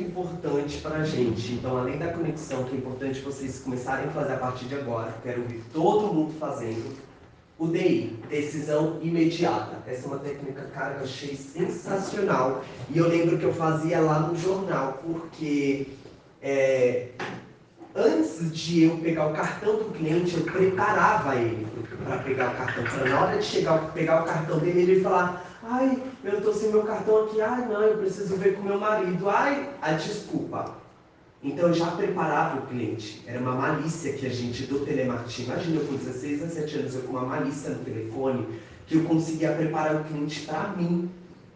importante para a gente. Então, além da conexão, que é importante vocês começarem a fazer a partir de agora, quero ver todo mundo fazendo. O DI, decisão imediata. Essa é uma técnica, cara, que eu achei sensacional. E eu lembro que eu fazia lá no jornal, porque é, antes de eu pegar o cartão do cliente, eu preparava ele para pegar o cartão. Para na hora de chegar, pegar o cartão dele, ele falar Ai, eu estou sem meu cartão aqui. Ai, não, eu preciso ver com meu marido. Ai, a desculpa. Então eu já preparava o cliente. Era uma malícia que a gente do telemarketing. Imagina eu com 16, 17 anos, eu com uma malícia no telefone, que eu conseguia preparar o cliente para mim.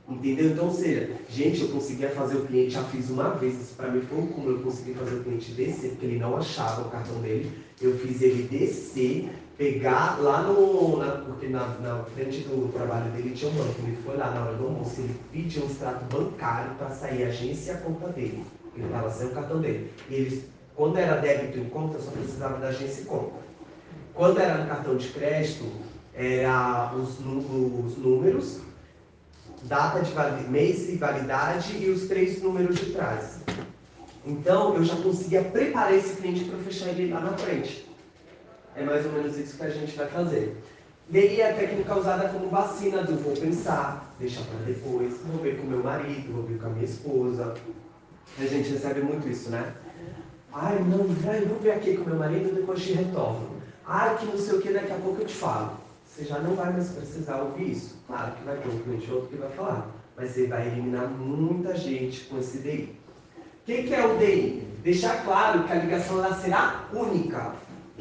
Entendeu? Então, ou seja, gente, eu conseguia fazer o cliente, já fiz uma vez, isso para mim foi um eu consegui fazer o cliente descer, porque ele não achava o cartão dele. Eu fiz ele descer, pegar lá no. Na, porque na, na, frente do trabalho dele tinha um banco. Ele foi lá na hora do almoço, ele pediu um extrato bancário para sair a agência e a conta dele. Ele estava sem o cartão dele. E ele, quando era débito em conta, só precisava da agência e conta. Quando era no cartão de crédito, era os, os números, data de validade, mês e validade e os três números de trás. Então eu já conseguia preparar esse cliente para fechar ele lá na frente. É mais ou menos isso que a gente vai fazer. É a técnica usada como vacina do vou pensar, deixar para depois, vou ver com meu marido, vou ver com a minha esposa. A gente recebe muito isso, né? Ai, não, vai, vou ver aqui com meu marido, depois te retorno. Ai, que não sei o que, daqui a pouco eu te falo. Você já não vai mais precisar ouvir isso. Claro que vai ter um cliente outro que vai falar, mas você vai eliminar muita gente com esse DI. O que, que é o DI? Deixar claro que a ligação ela será única.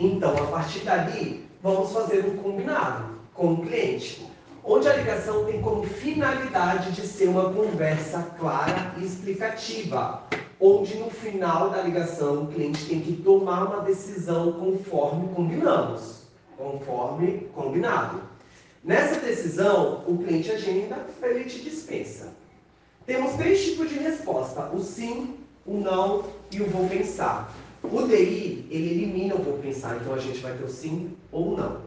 Então, a partir dali, vamos fazer um combinado com o cliente, onde a ligação tem como finalidade de ser uma conversa clara e explicativa, onde no final da ligação o cliente tem que tomar uma decisão conforme combinamos, conforme combinado. Nessa decisão, o cliente agenda, ele te dispensa. Temos três tipos de resposta: o sim, o não e o vou pensar. O DI, ele elimina o vou pensar, então a gente vai ter o sim ou não.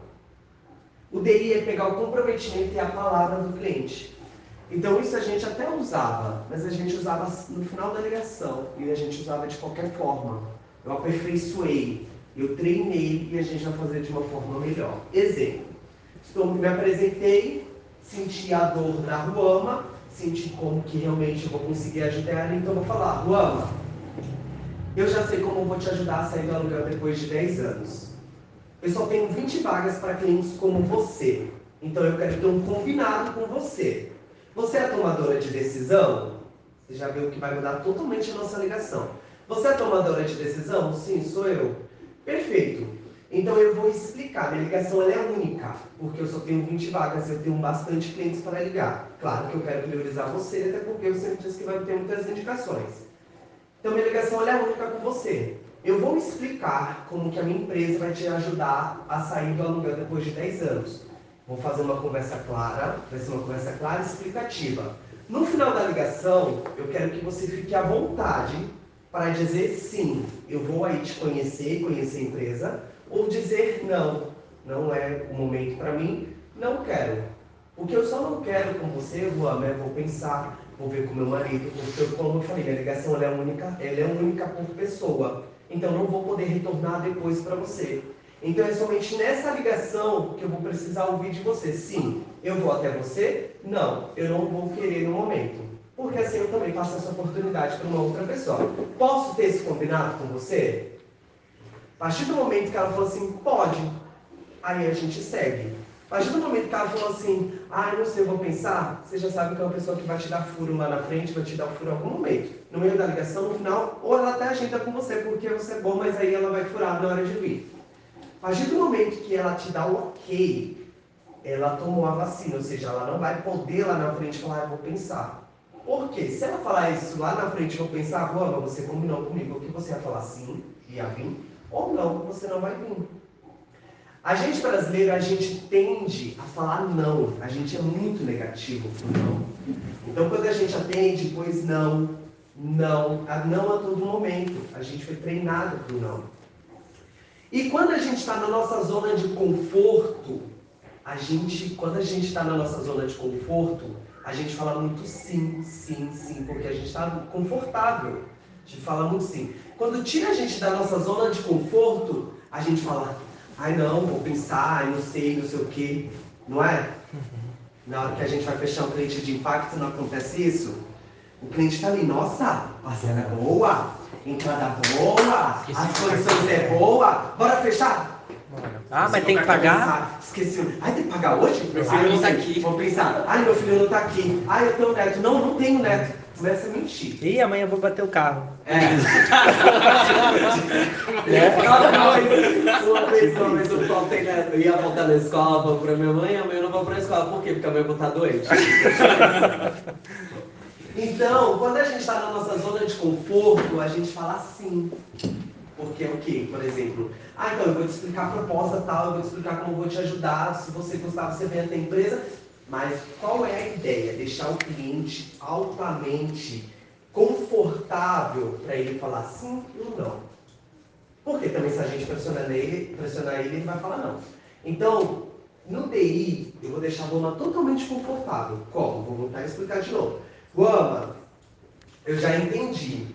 O DI é pegar o comprometimento e a palavra do cliente. Então isso a gente até usava, mas a gente usava no final da ligação e a gente usava de qualquer forma. Eu aperfeiçoei, eu treinei e a gente vai fazer de uma forma melhor. Exemplo, estou, me apresentei, senti a dor da Ruama, senti como que realmente eu vou conseguir ajudar ela, então vou falar, Ruama, eu já sei como vou te ajudar a sair do aluguel depois de 10 anos. Eu só tenho 20 vagas para clientes como você. Então eu quero ter um combinado com você. Você é tomadora de decisão? Você já viu que vai mudar totalmente a nossa ligação. Você é tomadora de decisão? Sim, sou eu. Perfeito. Então eu vou explicar. Minha ligação é única, porque eu só tenho 20 vagas, eu tenho bastante clientes para ligar. Claro que eu quero priorizar você, até porque eu sempre disse que vai ter muitas indicações. Então, minha ligação é única com você. Eu vou explicar como que a minha empresa vai te ajudar a sair do aluguel depois de 10 anos. Vou fazer uma conversa clara, vai ser uma conversa clara e explicativa. No final da ligação, eu quero que você fique à vontade para dizer sim, eu vou aí te conhecer, conhecer a empresa, ou dizer não, não é o momento para mim, não quero. O que eu só não quero com você, Juan, é vou pensar, vou ver com meu marido, porque como eu falei, minha ligação ela é única, ela é única por pessoa. Então não vou poder retornar depois para você. Então é somente nessa ligação que eu vou precisar ouvir de você. Sim, eu vou até você? Não, eu não vou querer no momento. Porque assim eu também passo essa oportunidade para uma outra pessoa. Posso ter esse combinado com você? A partir do momento que ela falou assim, pode, aí a gente segue. Partir do momento que ela falou assim, ah, não sei, eu vou pensar, você já sabe que é uma pessoa que vai te dar furo lá na frente, vai te dar furo em algum momento. No meio da ligação, no final, ou ela até agenda com você, porque você é bom, mas aí ela vai furar na hora de vir. Partir do momento que ela te dá o ok, ela tomou a vacina, ou seja, ela não vai poder lá na frente falar, eu vou pensar. Por quê? Se ela falar isso lá na frente, vou pensar, Roma, você combinou comigo que você ia falar sim, ia vir, ou não, você não vai vir. A gente brasileiro, a gente tende a falar não. A gente é muito negativo pro não. Então, quando a gente atende, pois não, não, a não a todo momento. A gente foi treinado pro não. E quando a gente está na nossa zona de conforto, a gente, quando a gente está na nossa zona de conforto, a gente fala muito sim, sim, sim, porque a gente está confortável. A gente fala muito assim. Quando tira a gente da nossa zona de conforto, a gente fala, ai não, vou pensar, ai não sei, não sei o quê. Não é? Na hora que a gente vai fechar um cliente de impacto, não acontece isso? O cliente está ali, nossa, parcela é boa, entrada boa, as condições é boa, bora fechar? Ah, mas tem que pagar? Esqueci. Ai, tem que pagar hoje? Meu filho Ai, não tá aqui. Vou pensar. Ai, meu filho não tá aqui. Ai, eu tenho neto. Não, não tenho neto. Começa a mentir. Ih, amanhã eu vou bater o carro. É. Uma vez, uma vez, uma vez eu faltei, né? Eu ia voltar na escola, vou pra minha mãe, amanhã eu não vou pra escola. Por quê? Porque a mãe vai estar doente. Então, quando a gente está na nossa zona de conforto, a gente fala assim. Porque o quê? Por exemplo, ah, então eu vou te explicar a proposta tal, eu vou te explicar como eu vou te ajudar, se você gostar, você vem até a empresa. Mas qual é a ideia? Deixar o cliente altamente confortável para ele falar sim ou não. Porque também se a gente pressionar ele, pressionar ele, ele vai falar não. Então, no DI, eu vou deixar a Goma totalmente confortável. Como? Vou voltar a explicar de novo. Goma, eu já entendi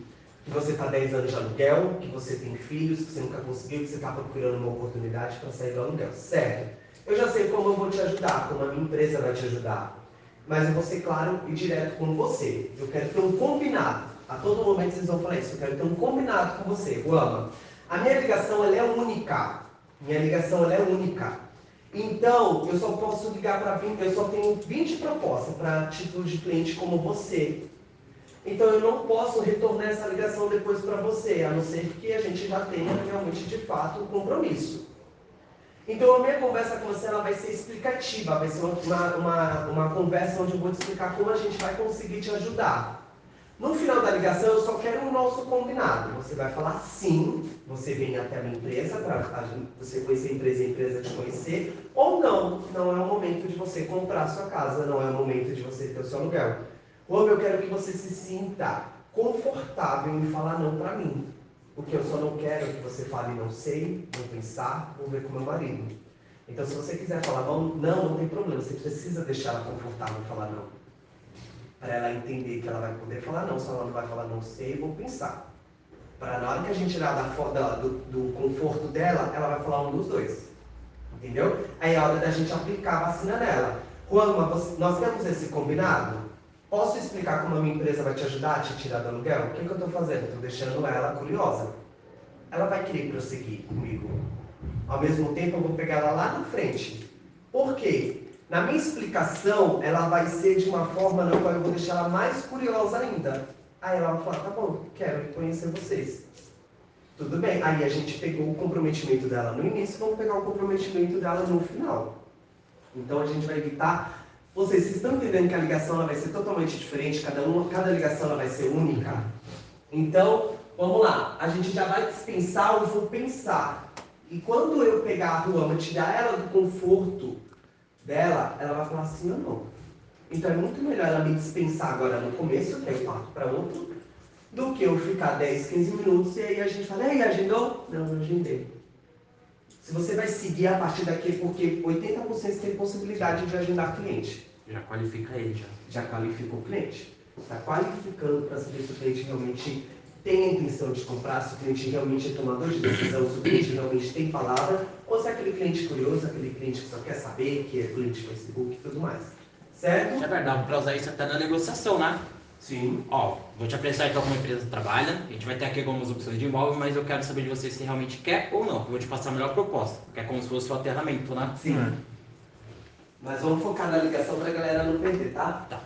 que você está 10 anos de aluguel, que você tem filhos, que você nunca conseguiu, que você está procurando uma oportunidade para sair do aluguel. Certo. Eu já sei como eu vou te ajudar, como a minha empresa vai te ajudar. Mas eu vou ser claro e direto com você. Eu quero ter um combinado. A todo momento vocês vão falar isso. Eu quero ter um combinado com você. Guama, a minha ligação ela é única. Minha ligação ela é única. Então, eu só posso ligar para 20, eu só tenho 20 propostas para título de cliente como você. Então eu não posso retornar essa ligação depois para você, a não ser que a gente já tenha realmente de fato um compromisso. Então a minha conversa com você ela vai ser explicativa, vai ser uma, uma, uma conversa onde eu vou te explicar como a gente vai conseguir te ajudar. No final da ligação eu só quero o nosso combinado. Você vai falar sim, você vem até a minha empresa para você conhecer a empresa e a empresa te conhecer, ou não, não é o momento de você comprar a sua casa, não é o momento de você ter o seu aluguel. Ou eu quero que você se sinta confortável em falar não para mim. Porque eu só não quero que você fale não sei, vou pensar, vou ver com meu marido. Então, se você quiser falar não, não, tem problema. Você precisa deixar ela confortável em falar não. Para ela entender que ela vai poder falar não. Se ela não vai falar não sei, vou pensar. Para na hora que a gente tirar da, do, do conforto dela, ela vai falar um dos dois. Entendeu? Aí é a hora da gente aplicar a vacina nela. Juan, nós temos esse combinado? Posso explicar como a minha empresa vai te ajudar a te tirar do aluguel? O que, que eu estou fazendo? Estou deixando ela curiosa. Ela vai querer prosseguir comigo. Ao mesmo tempo, eu vou pegar ela lá na frente. Por quê? Na minha explicação, ela vai ser de uma forma na qual eu vou deixar ela mais curiosa ainda. Aí ela vai falar, tá bom, quero conhecer vocês. Tudo bem. Aí a gente pegou o comprometimento dela no início, vamos pegar o comprometimento dela no final. Então a gente vai evitar vocês, estão entendendo que a ligação ela vai ser totalmente diferente, cada, uma, cada ligação ela vai ser única? Então, vamos lá, a gente já vai dispensar o vou pensar. E quando eu pegar a Ruama, tirar ela do conforto dela, ela vai falar sim ou não. Então é muito melhor ela me dispensar agora no começo, que eu parto para outro, do que eu ficar 10, 15 minutos e aí a gente fala, ei, agendou? Não, não agendei. Se você vai seguir a partir daqui, porque 80% tem possibilidade de agendar cliente. Já qualifica ele, já. Já qualificou o cliente. Está qualificando para saber se o cliente realmente tem a intenção de comprar, se o cliente realmente é tomador de decisão, se o cliente realmente tem palavra, ou se é aquele cliente curioso, aquele cliente que só quer saber, que é cliente Facebook e tudo mais. Certo? É verdade, para usar isso até na negociação, né? Sim. Ó, vou te apresentar então como a empresa trabalha. A gente vai ter aqui algumas opções de imóvel, mas eu quero saber de você se realmente quer ou não. Eu vou te passar a melhor proposta, que é como se fosse o aterramento, né? Sim. Mas vamos focar na ligação para a galera não perder, tá? Tá.